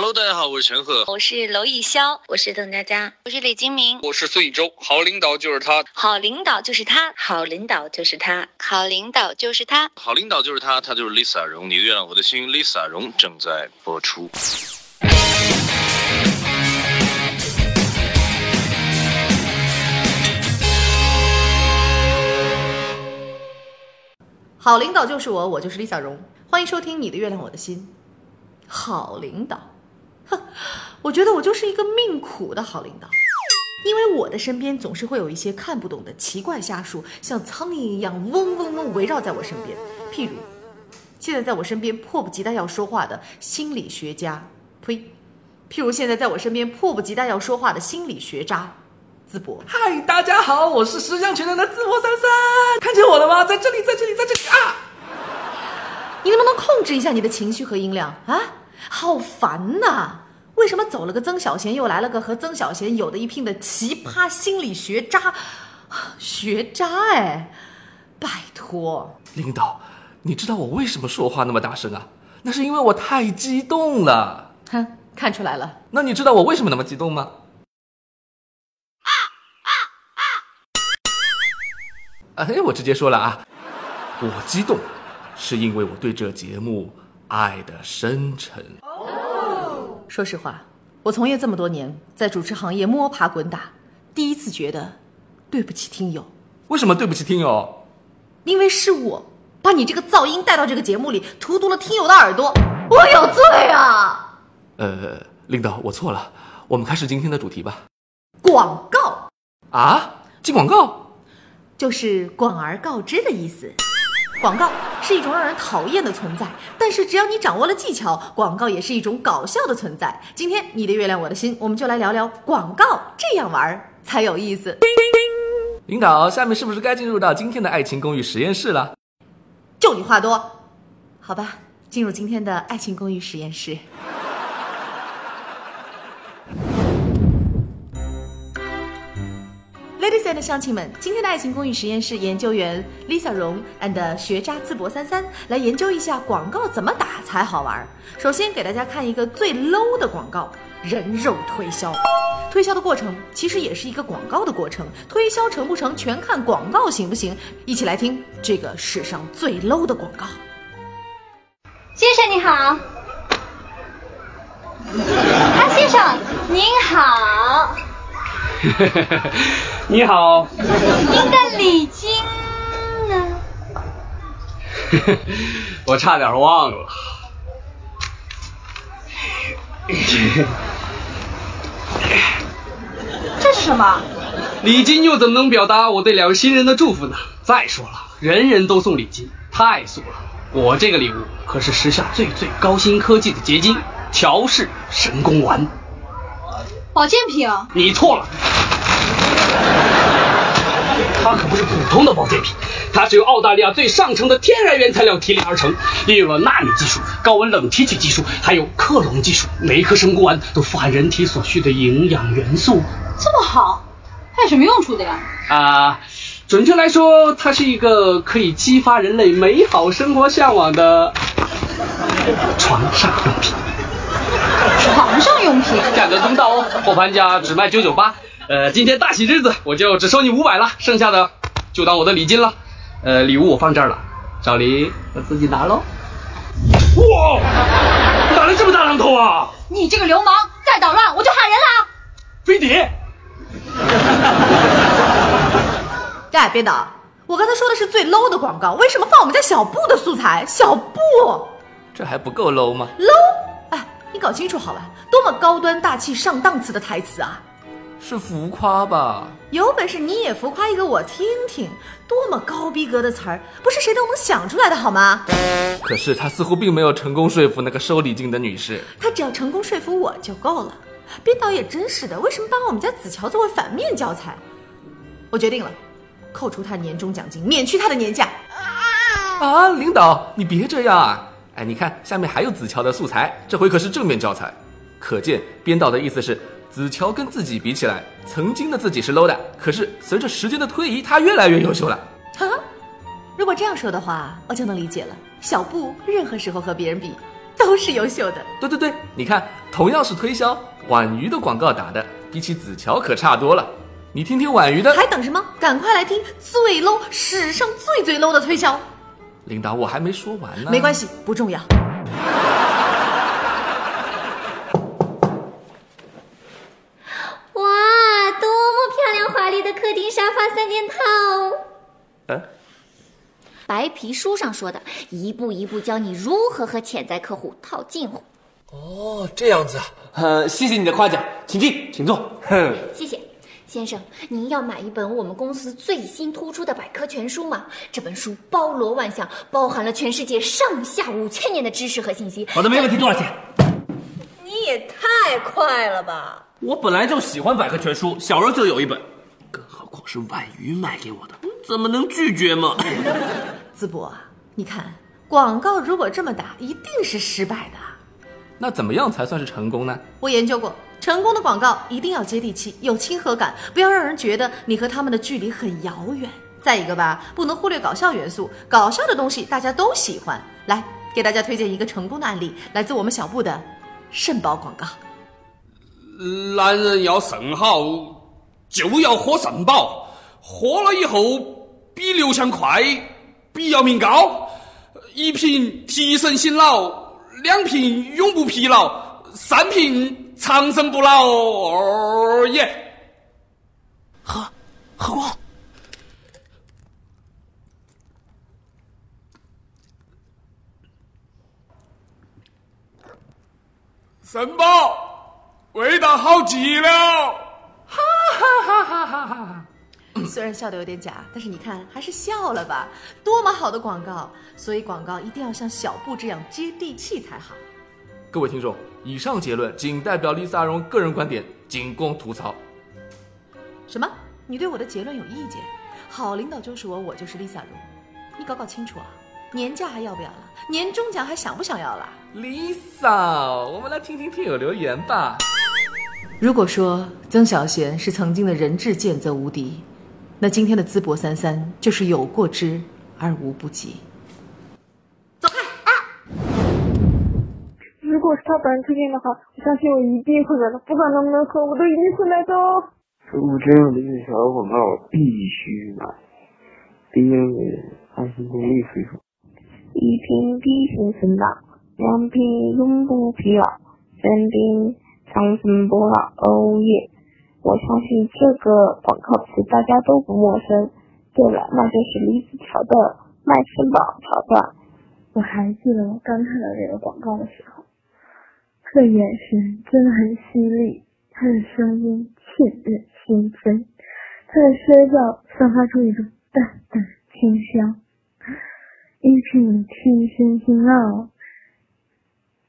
Hello，大家好，我是陈赫，我是娄艺潇，我是邓家佳，我是李金铭，我是孙艺洲。好领导就是他，好领导就是他，好领导就是他，好领导就是他，好领导就是他，他就是 Lisa 荣。你的月亮我的心，Lisa 荣正在播出。好领导就是我，我就是 Lisa 荣。欢迎收听你的月亮我的心。好领导，哼，我觉得我就是一个命苦的好领导，因为我的身边总是会有一些看不懂的奇怪下属，像苍蝇一样嗡嗡嗡围绕在我身边。譬如，现在在我身边迫不及待要说话的心理学家，呸！譬如现在在我身边迫不及待要说话的心理学渣，淄博。嗨，大家好，我是十项全能的淄博三三，看见我了吗？在这里，在这里，在这里啊！你能不能控制一下你的情绪和音量啊？好烦呐！为什么走了个曾小贤，又来了个和曾小贤有的一拼的奇葩心理学渣？学渣哎！拜托，领导，你知道我为什么说话那么大声啊？那是因为我太激动了。哼，看出来了。那你知道我为什么那么激动吗？啊啊啊！哎，我直接说了啊，我激动。是因为我对这节目爱的深沉。说实话，我从业这么多年，在主持行业摸爬滚打，第一次觉得对不起听友。为什么对不起听友？因为是我把你这个噪音带到这个节目里，荼毒了听友的耳朵，我有罪啊！呃，领导，我错了，我们开始今天的主题吧。广告啊？进广告？就是广而告之的意思。广告是一种让人讨厌的存在，但是只要你掌握了技巧，广告也是一种搞笑的存在。今天你的月亮我的心，我们就来聊聊广告，这样玩才有意思。领导，下面是不是该进入到今天的爱情公寓实验室了？就你话多，好吧，进入今天的爱情公寓实验室。Ladies and 乡亲们，今天的爱情公寓实验室研究员 Lisa 荣 and 学渣淄博三三来研究一下广告怎么打才好玩。首先给大家看一个最 low 的广告——人肉推销。推销的过程其实也是一个广告的过程，推销成不成全看广告行不行。一起来听这个史上最 low 的广告。先生你好，啊先生您好。你好，您的礼金呢？我差点忘了。这是什么？礼金又怎么能表达我对两位新人的祝福呢？再说了，人人都送礼金，太俗了。我这个礼物可是时下最最高新科技的结晶——乔氏神功丸。保健品？你错了。它可不是普通的保健品，它是由澳大利亚最上乘的天然原材料提炼而成，利用了纳米技术、高温冷提取技术，还有克隆技术，每一颗生骨丸都富含人体所需的营养元素。这么好，它有什么用处的呀？啊，准确来说，它是一个可以激发人类美好生活向往的床上用品。床上用品？价格公道哦，货盘价只卖九九八。呃，今天大喜日子，我就只收你五百了，剩下的就当我的礼金了。呃，礼物我放这儿了，找礼我自己拿喽。哇，打了这么大榔头啊？你这个流氓，再捣乱我就喊人了。飞碟。哎，别导！我刚才说的是最 low 的广告，为什么放我们家小布的素材？小布，这还不够 low 吗？low？哎，你搞清楚好吧，多么高端大气上档次的台词啊！是浮夸吧？有本事你也浮夸一个我听听，多么高逼格的词儿，不是谁都能想出来的好吗？可是他似乎并没有成功说服那个收礼金的女士。他只要成功说服我就够了。编导也真是的，为什么把我们家子乔作为反面教材？我决定了，扣除他年终奖金，免去他的年假。啊，领导，你别这样啊！哎，你看下面还有子乔的素材，这回可是正面教材。可见编导的意思是。子乔跟自己比起来，曾经的自己是 low 的，可是随着时间的推移，他越来越优秀了。哈，如果这样说的话，我就能理解了。小布任何时候和别人比，都是优秀的。对对对，你看，同样是推销，婉瑜的广告打的比起子乔可差多了。你听听婉瑜的，还等什么？赶快来听最 low、史上最最 low 的推销。领导，我还没说完呢。没关系，不重要。书上说的，一步一步教你如何和潜在客户套近乎。哦，这样子啊，呃，谢谢你的夸奖，请进，请坐。哼，谢谢。先生，您要买一本我们公司最新突出的百科全书吗？这本书包罗万象，包含了全世界上下五千年的知识和信息。好的，没问题。多少钱？你也太快了吧！我本来就喜欢百科全书，小时候就有一本，更何况是婉瑜买给我的，怎么能拒绝嘛？淄博啊，你看广告如果这么打，一定是失败的。那怎么样才算是成功呢？我研究过，成功的广告一定要接地气，有亲和感，不要让人觉得你和他们的距离很遥远。再一个吧，不能忽略搞笑元素，搞笑的东西大家都喜欢。来，给大家推荐一个成功的案例，来自我们小布的肾宝广告。男人要肾好，就要喝肾宝，喝了以后比刘翔快，比姚明高，一瓶提神醒脑。两瓶永不疲劳，三瓶长生不老。哦耶！喝，喝光。肾宝，味道好极了。哈哈哈哈哈哈！虽然笑得有点假，但是你看还是笑了吧？多么好的广告！所以广告一定要像小布这样接地气才好。各位听众，以上结论仅代表 Lisa 荣个人观点，仅供吐槽。什么？你对我的结论有意见？好领导就是我，我就是 Lisa 荣。你搞搞清楚啊！年假还要不要了？年终奖还想不想要了？Lisa，我们来听听听友留言吧。如果说曾小贤是曾经的人质见则无敌。那今天的淄博三三就是有过之而无不及。走开啊！如果是他本人推荐的话，我相信我一定会买的，不管能不能喝，我都一定会买的。如果真有这个小广告，我必须买。毕竟安心公益水手。一瓶比心肾宝，两瓶永不疲劳，三瓶长生不老。哦耶！我相信这个广告词大家都不陌生。对了，那就是李子乔的卖肾宝桥段。我还记得我刚看到这个广告的时候，他的眼神真的很犀利，他的声音沁人心扉，他的声调散发出一种淡淡清香。一瓶提神醒脑，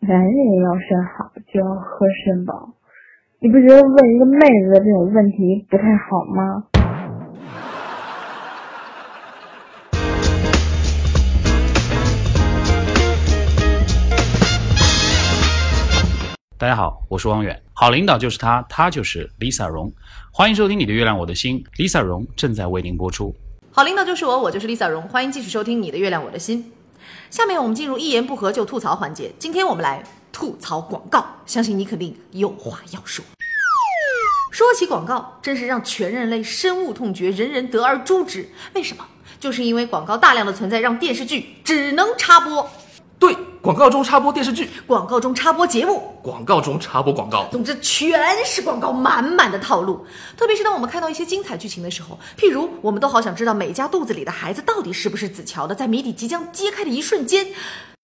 男人要肾好就要喝肾宝。你不觉得问一个妹子的这种问题不太好吗？大家好，我是汪远。好领导就是他，他就是 Lisa 荣。欢迎收听你的月亮我的心，Lisa 荣正在为您播出。好领导就是我，我就是 Lisa 荣。欢迎继续收听你的月亮我的心。下面我们进入一言不合就吐槽环节。今天我们来。吐槽广告，相信你肯定有话要说。说起广告，真是让全人类深恶痛绝，人人得而诛之。为什么？就是因为广告大量的存在，让电视剧只能插播。对，广告中插播电视剧，广告中插播节目，广告中插播广告。总之，全是广告，满满的套路。特别是当我们看到一些精彩剧情的时候，譬如我们都好想知道美嘉肚子里的孩子到底是不是子乔的，在谜底即将揭开的一瞬间，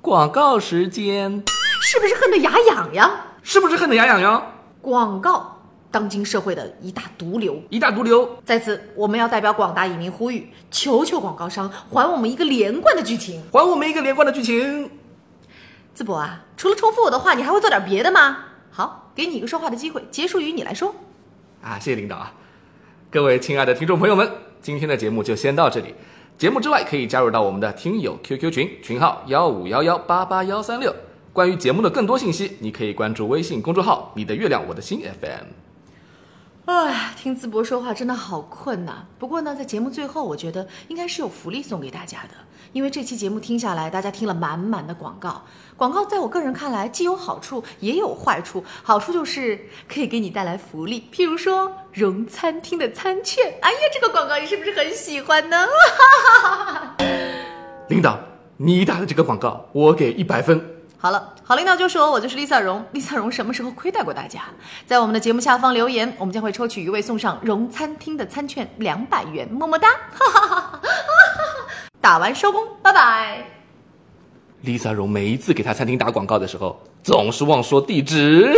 广告时间。是不是恨得牙痒痒？是不是恨得牙痒痒？广告，当今社会的一大毒瘤，一大毒瘤。在此，我们要代表广大影迷呼吁，求求广告商还我们一个连贯的剧情，还我们一个连贯的剧情。淄博啊，除了重复我的话，你还会做点别的吗？好，给你一个说话的机会，结束语你来说。啊，谢谢领导啊！各位亲爱的听众朋友们，今天的节目就先到这里。节目之外，可以加入到我们的听友 QQ 群，群号幺五幺幺八八幺三六。关于节目的更多信息，你可以关注微信公众号“你的月亮我的心 FM”。哎，听淄博说话真的好困呐。不过呢，在节目最后，我觉得应该是有福利送给大家的，因为这期节目听下来，大家听了满满的广告。广告在我个人看来，既有好处，也有坏处。好处就是可以给你带来福利，譬如说荣餐厅的餐券。哎呀，这个广告你是不是很喜欢呢？领导，你打的这个广告，我给一百分。好了，好领导就说我就是丽萨荣。丽萨荣什么时候亏待过大家？在我们的节目下方留言，我们将会抽取一位送上荣餐厅的餐券两百元，么么哒！打完收工，拜拜。丽萨荣每一次给他餐厅打广告的时候，总是忘说地址。